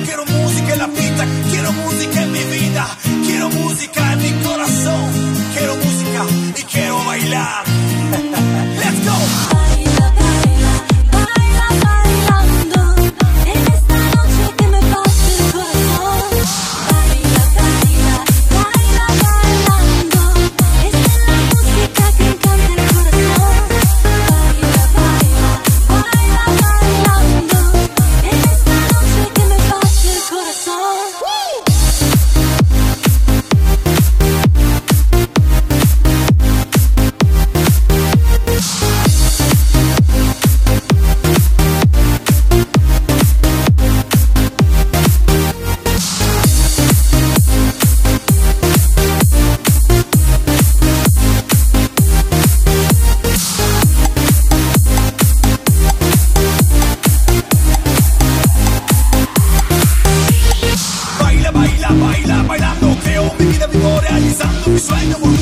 Quiero música en la pista, quiero música en mi vida, quiero música sandık saydım onu